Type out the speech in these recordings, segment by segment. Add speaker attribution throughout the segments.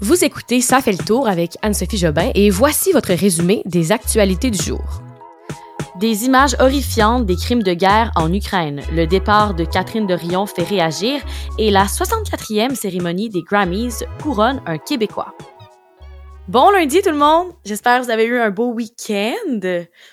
Speaker 1: Vous écoutez Ça fait le tour avec Anne-Sophie Jobin et voici votre résumé des actualités du jour. Des images horrifiantes des crimes de guerre en Ukraine, le départ de Catherine de Rion fait réagir et la 64e cérémonie des Grammys couronne un Québécois. Bon lundi tout le monde! J'espère que vous avez eu un beau week-end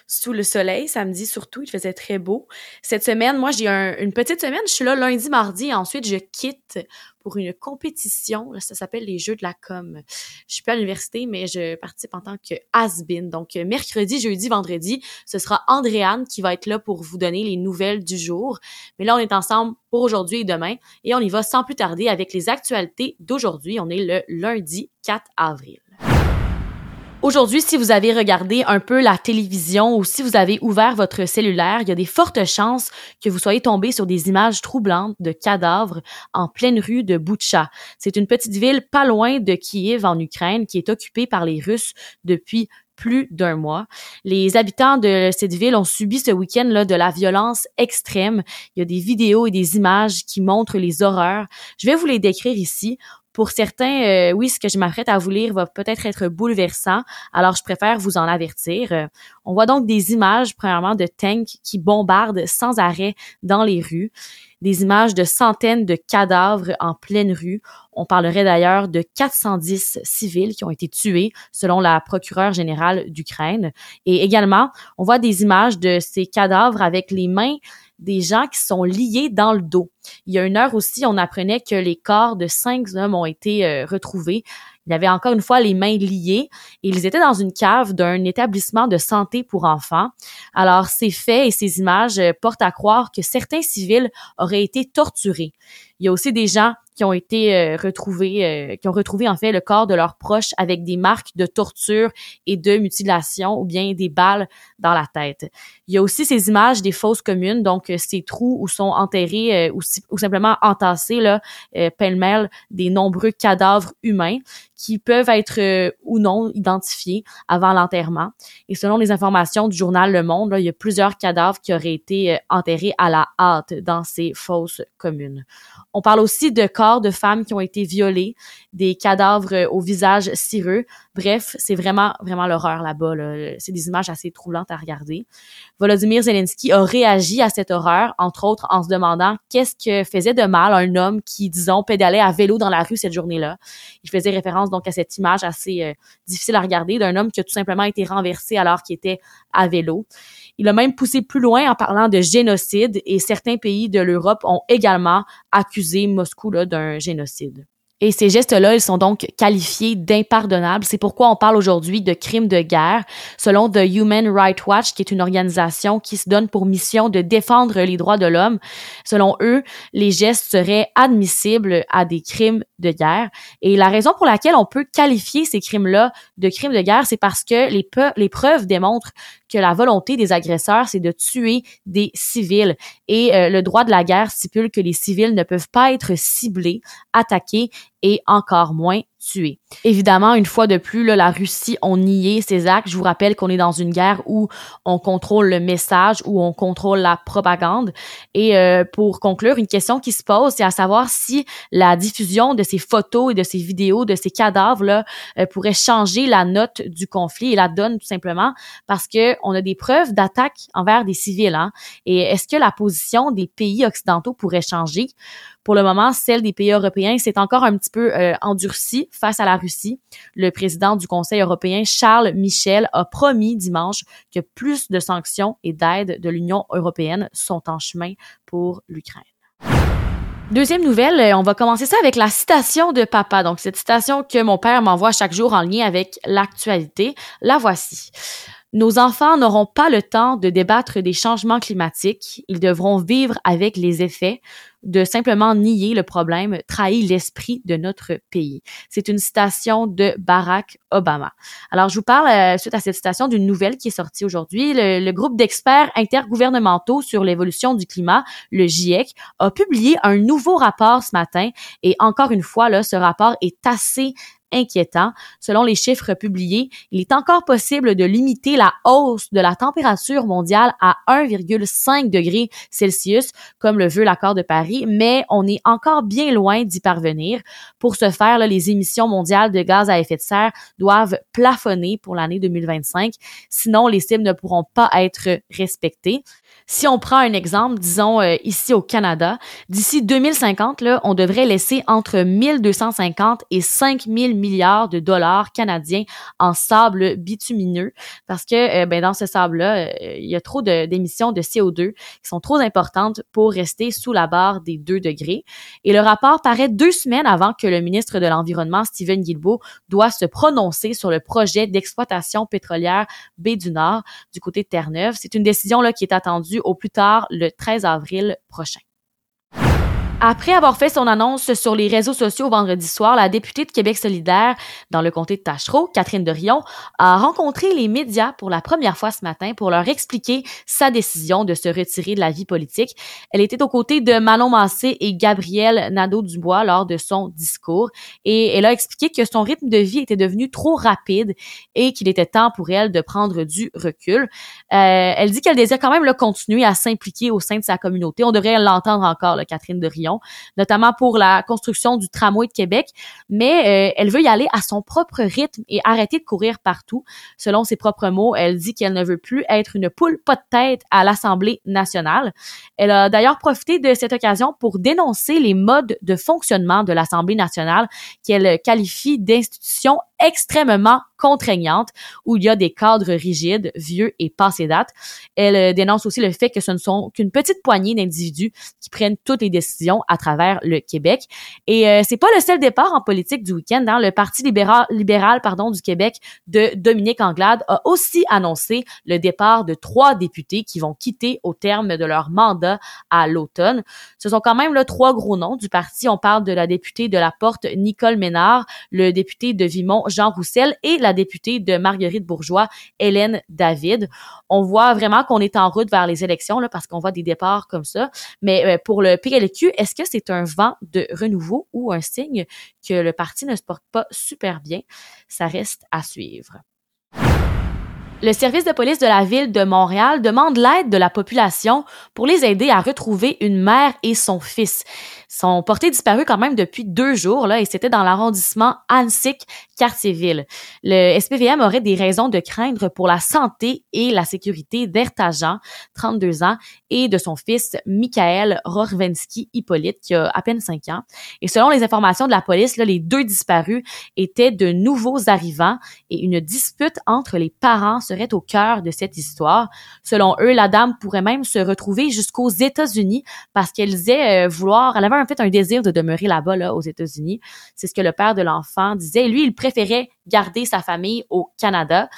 Speaker 1: sous le soleil. Samedi surtout, il faisait très beau. Cette semaine, moi j'ai une petite semaine. Je suis là lundi, mardi et ensuite je quitte pour une compétition. Ça s'appelle les Jeux de la com. Je suis pas à l'université, mais je participe en tant que has-been. Donc mercredi, jeudi, vendredi, ce sera Andréane qui va être là pour vous donner les nouvelles du jour. Mais là, on est ensemble pour aujourd'hui et demain et on y va sans plus tarder avec les actualités d'aujourd'hui. On est le lundi 4 avril. Aujourd'hui, si vous avez regardé un peu la télévision ou si vous avez ouvert votre cellulaire, il y a des fortes chances que vous soyez tombé sur des images troublantes de cadavres en pleine rue de Boutcha. C'est une petite ville pas loin de Kiev en Ukraine qui est occupée par les Russes depuis plus d'un mois. Les habitants de cette ville ont subi ce week-end là de la violence extrême. Il y a des vidéos et des images qui montrent les horreurs. Je vais vous les décrire ici. Pour certains, euh, oui, ce que je m'apprête à vous lire va peut-être être bouleversant, alors je préfère vous en avertir. On voit donc des images, premièrement, de tanks qui bombardent sans arrêt dans les rues, des images de centaines de cadavres en pleine rue. On parlerait d'ailleurs de 410 civils qui ont été tués, selon la procureure générale d'Ukraine. Et également, on voit des images de ces cadavres avec les mains des gens qui sont liés dans le dos. Il y a une heure aussi, on apprenait que les corps de cinq hommes ont été euh, retrouvés. Il y avait encore une fois les mains liées et ils étaient dans une cave d'un établissement de santé pour enfants. Alors, ces faits et ces images euh, portent à croire que certains civils auraient été torturés. Il y a aussi des gens qui ont été euh, retrouvés, euh, qui ont retrouvé en fait le corps de leurs proches avec des marques de torture et de mutilation ou bien des balles dans la tête. Il y a aussi ces images des fosses communes, donc euh, ces trous où sont enterrés ou, ou, simplement entassés là, pêle-mêle des nombreux cadavres humains qui peuvent être ou non identifiés avant l'enterrement. Et selon les informations du journal Le Monde, là, il y a plusieurs cadavres qui auraient été enterrés à la hâte dans ces fosses communes. On parle aussi de corps de femmes qui ont été violées, des cadavres euh, au visage cireux. Bref, c'est vraiment, vraiment l'horreur là-bas. C'est des images assez troublantes à regarder. Volodymyr Zelensky a réagi à cette horreur, entre autres en se demandant qu'est-ce que faisait de mal un homme qui, disons, pédalait à vélo dans la rue cette journée-là. Il faisait référence donc à cette image assez euh, difficile à regarder d'un homme qui a tout simplement été renversé alors qu'il était à vélo. Il a même poussé plus loin en parlant de génocide et certains pays de l'Europe ont également accusé Moscou d'un génocide. Et ces gestes-là, ils sont donc qualifiés d'impardonnables. C'est pourquoi on parle aujourd'hui de crimes de guerre, selon The Human Rights Watch, qui est une organisation qui se donne pour mission de défendre les droits de l'homme. Selon eux, les gestes seraient admissibles à des crimes de guerre. Et la raison pour laquelle on peut qualifier ces crimes-là de crimes de guerre, c'est parce que les, les preuves démontrent que la volonté des agresseurs, c'est de tuer des civils. Et euh, le droit de la guerre stipule que les civils ne peuvent pas être ciblés, attaqués et encore moins Évidemment, une fois de plus, là, la Russie ont nié ces actes. Je vous rappelle qu'on est dans une guerre où on contrôle le message, où on contrôle la propagande. Et euh, pour conclure, une question qui se pose, c'est à savoir si la diffusion de ces photos et de ces vidéos de ces cadavres-là euh, pourrait changer la note du conflit et la donne tout simplement parce que on a des preuves d'attaque envers des civils. Hein? Et est-ce que la position des pays occidentaux pourrait changer? Pour le moment, celle des pays européens s'est encore un petit peu euh, endurcie face à la Russie. Le président du Conseil européen, Charles Michel, a promis dimanche que plus de sanctions et d'aides de l'Union européenne sont en chemin pour l'Ukraine. Deuxième nouvelle, euh, on va commencer ça avec la citation de papa. Donc, cette citation que mon père m'envoie chaque jour en lien avec l'actualité. La voici. Nos enfants n'auront pas le temps de débattre des changements climatiques. Ils devront vivre avec les effets de simplement nier le problème trahit l'esprit de notre pays. C'est une citation de Barack Obama. Alors, je vous parle euh, suite à cette citation d'une nouvelle qui est sortie aujourd'hui. Le, le, groupe d'experts intergouvernementaux sur l'évolution du climat, le GIEC, a publié un nouveau rapport ce matin et encore une fois, là, ce rapport est assez inquiétant. Selon les chiffres publiés, il est encore possible de limiter la hausse de la température mondiale à 1,5 degré Celsius, comme le veut l'accord de Paris mais on est encore bien loin d'y parvenir. Pour ce faire, les émissions mondiales de gaz à effet de serre doivent plafonner pour l'année 2025. Sinon, les cibles ne pourront pas être respectées. Si on prend un exemple, disons euh, ici au Canada, d'ici 2050, là, on devrait laisser entre 1250 et 5000 milliards de dollars canadiens en sable bitumineux parce que euh, ben, dans ce sable-là, euh, il y a trop d'émissions de, CO2 qui sont trop importantes pour rester sous la barre des 2 degrés. Et le rapport paraît deux semaines avant que le ministre de l'Environnement, Stephen Guilbeault, doit se prononcer sur le projet d'exploitation pétrolière baie du Nord du côté de Terre-Neuve. C'est une décision là, qui est attendue au plus tard le 13 avril prochain. Après avoir fait son annonce sur les réseaux sociaux vendredi soir, la députée de Québec solidaire dans le comté de Tachereau, Catherine Derion, a rencontré les médias pour la première fois ce matin pour leur expliquer sa décision de se retirer de la vie politique. Elle était aux côtés de Manon Massé et Gabriel Nadeau-Dubois lors de son discours et elle a expliqué que son rythme de vie était devenu trop rapide et qu'il était temps pour elle de prendre du recul. Euh, elle dit qu'elle désire quand même le continuer à s'impliquer au sein de sa communauté. On devrait l'entendre encore, là, Catherine Derion notamment pour la construction du tramway de Québec, mais euh, elle veut y aller à son propre rythme et arrêter de courir partout. Selon ses propres mots, elle dit qu'elle ne veut plus être une poule pas de tête à l'Assemblée nationale. Elle a d'ailleurs profité de cette occasion pour dénoncer les modes de fonctionnement de l'Assemblée nationale qu'elle qualifie d'institutions extrêmement contraignante où il y a des cadres rigides, vieux et passés date. Elle euh, dénonce aussi le fait que ce ne sont qu'une petite poignée d'individus qui prennent toutes les décisions à travers le Québec. Et euh, c'est pas le seul départ en politique du week-end. Hein. Le Parti libéral, libéral pardon, du Québec de Dominique Anglade a aussi annoncé le départ de trois députés qui vont quitter au terme de leur mandat à l'automne. Ce sont quand même là, trois gros noms du parti. On parle de la députée de la Porte Nicole Ménard, le député de Vimont Jean Roussel et la députée de Marguerite Bourgeois, Hélène David. On voit vraiment qu'on est en route vers les élections là, parce qu'on voit des départs comme ça. Mais euh, pour le PLQ, est-ce que c'est un vent de renouveau ou un signe que le parti ne se porte pas super bien? Ça reste à suivre. Le service de police de la ville de Montréal demande l'aide de la population pour les aider à retrouver une mère et son fils sont portés disparus quand même depuis deux jours là et c'était dans l'arrondissement Annecy, quartier-ville. Le SPVM aurait des raisons de craindre pour la santé et la sécurité d'Ertajan, 32 ans, et de son fils Michael Rorvensky Hippolyte qui a à peine 5 ans. Et selon les informations de la police, là, les deux disparus étaient de nouveaux arrivants et une dispute entre les parents serait au cœur de cette histoire. Selon eux, la dame pourrait même se retrouver jusqu'aux États-Unis parce qu'elle disait euh, vouloir, elle avait en fait un désir de demeurer là-bas, là, aux États-Unis. C'est ce que le père de l'enfant disait. Lui, il préférait garder sa famille au Canada.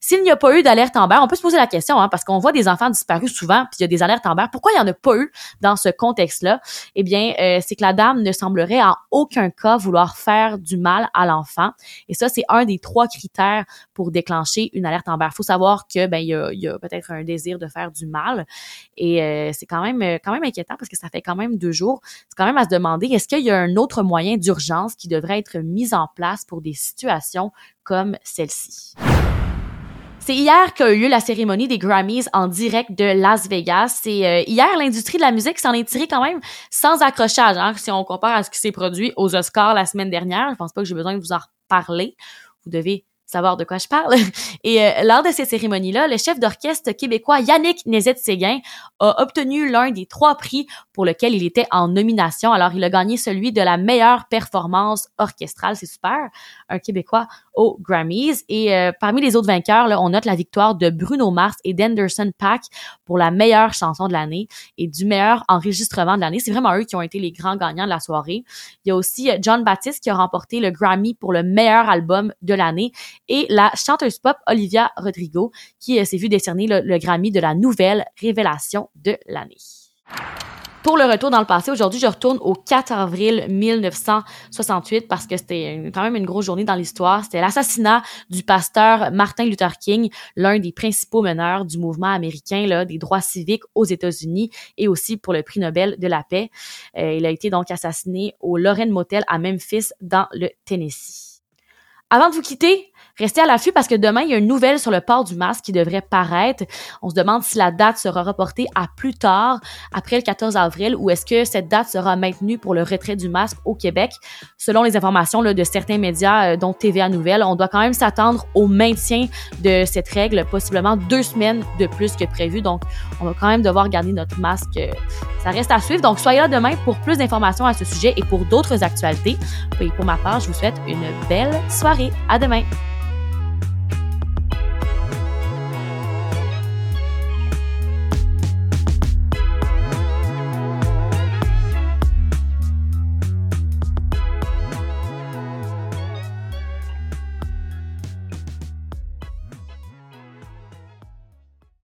Speaker 1: S'il n'y a pas eu d'alerte Amber, on peut se poser la question, hein, parce qu'on voit des enfants disparus souvent, puis il y a des alertes Amber. Pourquoi il n'y en a pas eu dans ce contexte-là? Eh bien, euh, c'est que la dame ne semblerait en aucun cas vouloir faire du mal à l'enfant. Et ça, c'est un des trois critères pour déclencher une alerte Amber. Il faut savoir que ben il y a, peut-être un désir de faire du mal. Et euh, c'est quand même quand même inquiétant parce que ça fait quand même deux jours. C'est quand même à se demander est-ce qu'il y a un autre moyen d'urgence qui devrait être mis en place pour des situations comme celle-ci? C'est hier qu'a eu lieu la cérémonie des Grammys en direct de Las Vegas. C'est euh, hier l'industrie de la musique s'en est tirée quand même sans accrochage, hein, si on compare à ce qui s'est produit aux Oscars la semaine dernière. Je pense pas que j'ai besoin de vous en reparler. Vous devez savoir de quoi je parle. Et euh, lors de cette cérémonie-là, le chef d'orchestre québécois Yannick Nézet-Séguin a obtenu l'un des trois prix pour lequel il était en nomination. Alors, il a gagné celui de la meilleure performance orchestrale. C'est super. Un Québécois aux Grammys. Et euh, parmi les autres vainqueurs, là, on note la victoire de Bruno Mars et d'Anderson Pack pour la meilleure chanson de l'année et du meilleur enregistrement de l'année. C'est vraiment eux qui ont été les grands gagnants de la soirée. Il y a aussi euh, John Baptiste qui a remporté le Grammy pour le meilleur album de l'année et la chanteuse pop Olivia Rodrigo qui euh, s'est vue décerner le, Grammy de la nouvelle révélation de l'année. Pour le retour dans le passé, aujourd'hui, je retourne au 4 avril 1968 parce que c'était quand même une grosse journée dans l'histoire. C'était l'assassinat du pasteur Martin Luther King, l'un des principaux meneurs du mouvement américain là, des droits civiques aux États-Unis et aussi pour le prix Nobel de la paix. Euh, il a été donc assassiné au Lorraine Motel à Memphis dans le Tennessee. Avant de vous quitter, Restez à l'affût parce que demain, il y a une nouvelle sur le port du masque qui devrait paraître. On se demande si la date sera reportée à plus tard, après le 14 avril, ou est-ce que cette date sera maintenue pour le retrait du masque au Québec? Selon les informations de certains médias, euh, dont TVA Nouvelle, on doit quand même s'attendre au maintien de cette règle, possiblement deux semaines de plus que prévu. Donc, on va quand même devoir garder notre masque. Ça reste à suivre. Donc, soyez là demain pour plus d'informations à ce sujet et pour d'autres actualités. Et pour ma part, je vous souhaite une belle soirée. À demain.